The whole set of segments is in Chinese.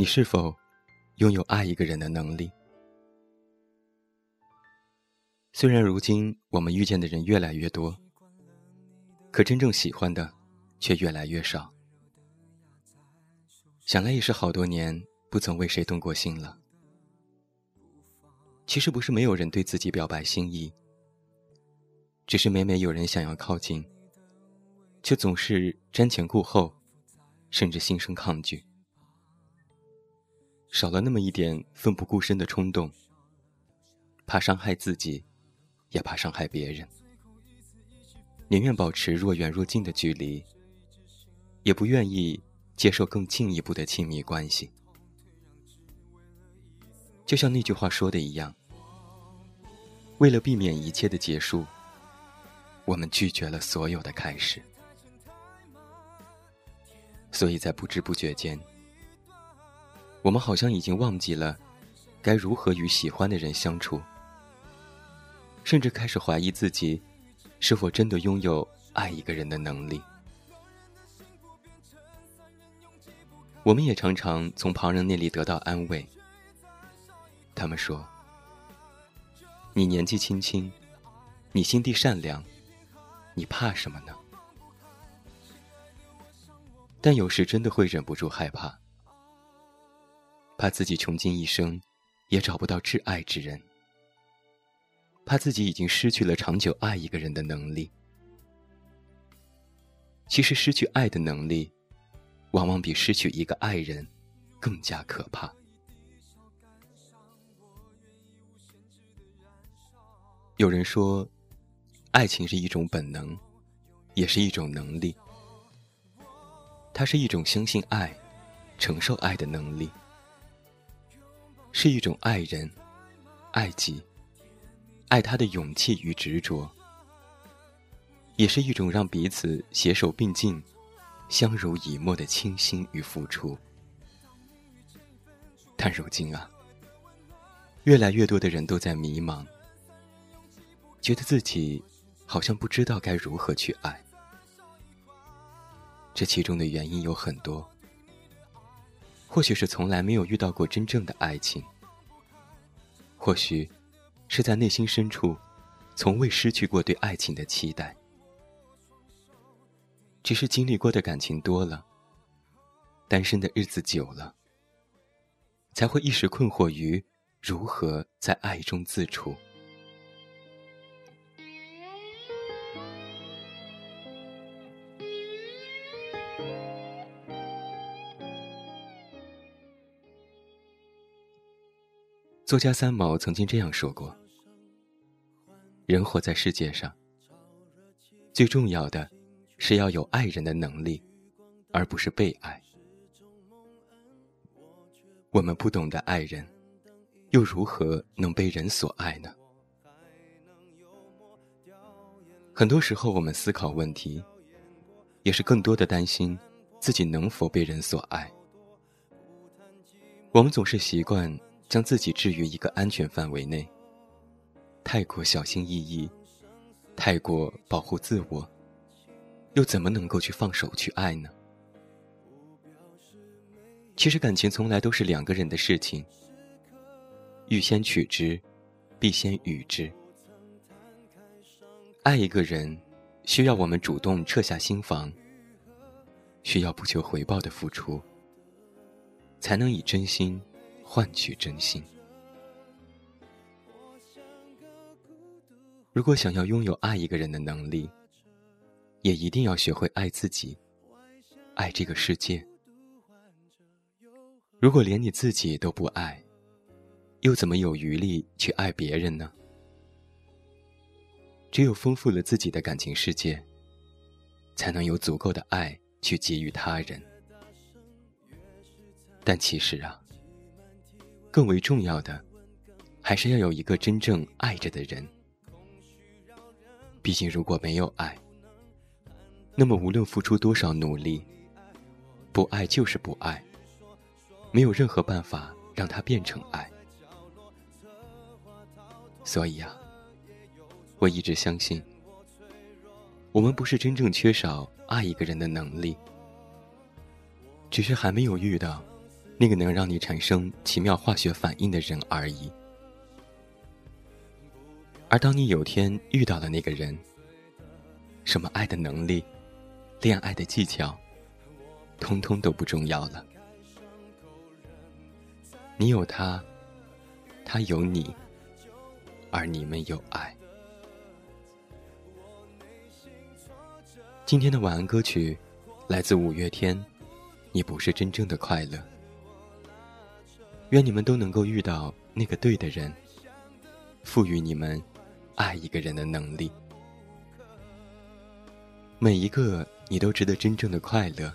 你是否拥有爱一个人的能力？虽然如今我们遇见的人越来越多，可真正喜欢的却越来越少。想来也是好多年不曾为谁动过心了。其实不是没有人对自己表白心意，只是每每有人想要靠近，却总是瞻前顾后，甚至心生抗拒。少了那么一点奋不顾身的冲动，怕伤害自己，也怕伤害别人，宁愿保持若远若近的距离，也不愿意接受更进一步的亲密关系。就像那句话说的一样，为了避免一切的结束，我们拒绝了所有的开始，所以在不知不觉间。我们好像已经忘记了该如何与喜欢的人相处，甚至开始怀疑自己是否真的拥有爱一个人的能力。我们也常常从旁人那里得到安慰。他们说：“你年纪轻轻，你心地善良，你怕什么呢？”但有时真的会忍不住害怕。怕自己穷尽一生，也找不到挚爱之人；怕自己已经失去了长久爱一个人的能力。其实，失去爱的能力，往往比失去一个爱人更加可怕。有人说，爱情是一种本能，也是一种能力。它是一种相信爱、承受爱的能力。是一种爱人、爱己、爱他的勇气与执着，也是一种让彼此携手并进、相濡以沫的倾心与付出。但如今啊，越来越多的人都在迷茫，觉得自己好像不知道该如何去爱。这其中的原因有很多。或许是从来没有遇到过真正的爱情，或许是在内心深处从未失去过对爱情的期待，只是经历过的感情多了，单身的日子久了，才会一时困惑于如何在爱中自处。作家三毛曾经这样说过：“人活在世界上，最重要的是要有爱人的能力，而不是被爱。我们不懂得爱人，又如何能被人所爱呢？很多时候，我们思考问题，也是更多的担心自己能否被人所爱。我们总是习惯。”将自己置于一个安全范围内，太过小心翼翼，太过保护自我，又怎么能够去放手去爱呢？其实感情从来都是两个人的事情，欲先取之，必先予之。爱一个人，需要我们主动撤下心防，需要不求回报的付出，才能以真心。换取真心。如果想要拥有爱一个人的能力，也一定要学会爱自己，爱这个世界。如果连你自己都不爱，又怎么有余力去爱别人呢？只有丰富了自己的感情世界，才能有足够的爱去给予他人。但其实啊。更为重要的，还是要有一个真正爱着的人。毕竟，如果没有爱，那么无论付出多少努力，不爱就是不爱，没有任何办法让它变成爱。所以啊，我一直相信，我们不是真正缺少爱一个人的能力，只是还没有遇到。那个能让你产生奇妙化学反应的人而已。而当你有天遇到了那个人，什么爱的能力、恋爱的技巧，通通都不重要了。你有他，他有你，而你们有爱。今天的晚安歌曲来自五月天，《你不是真正的快乐》。愿你们都能够遇到那个对的人，赋予你们。爱一个人的能力，每一个你都值得真正的快乐，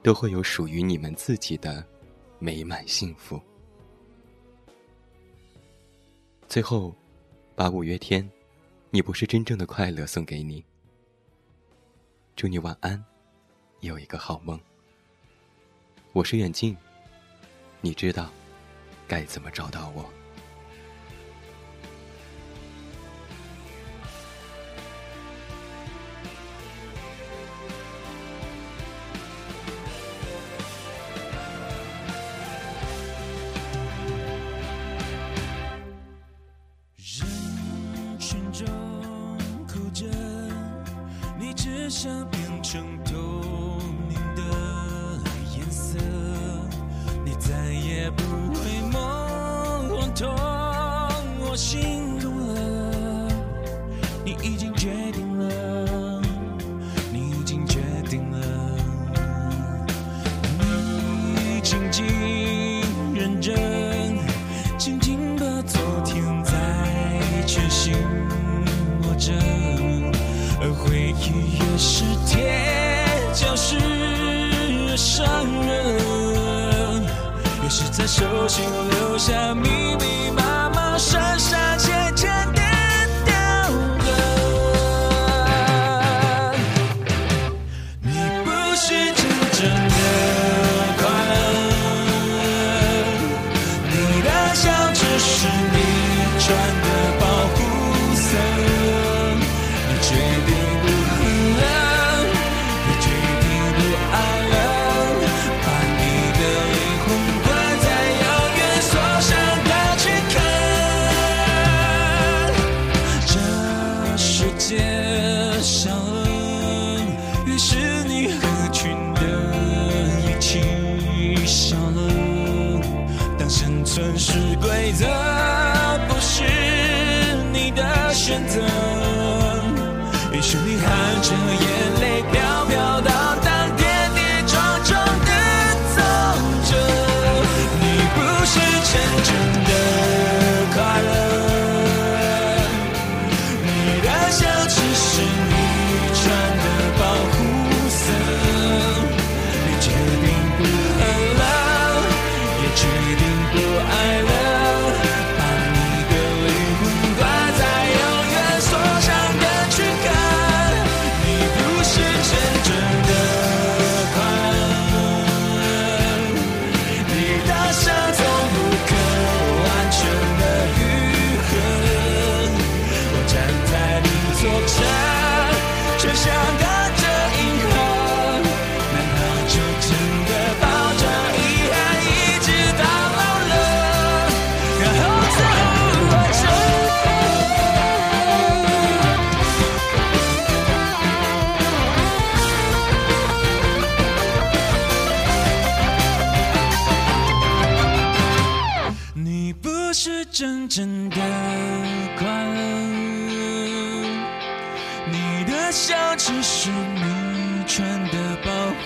都会有属于你们自己的美满幸福。最后，把五月天《你不是真正的快乐》送给你，祝你晚安，有一个好梦。我是远近，你知道该怎么找到我？人群中哭着，你只想变成痛。不会梦痛我心动了，你已经决定请留下秘密。规则不是你的选择。于是你含着眼泪，飘飘荡荡，跌跌撞撞的走着。你不是成。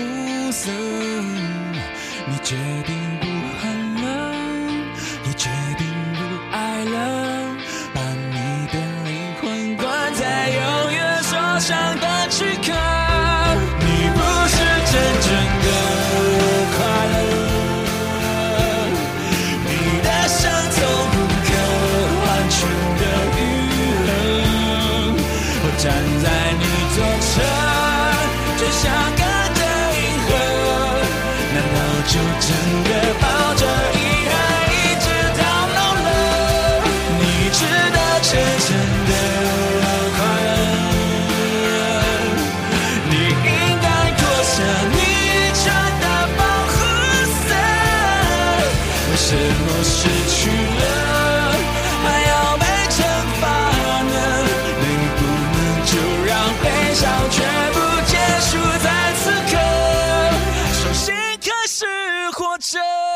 保护色，你决定就，真的？Show!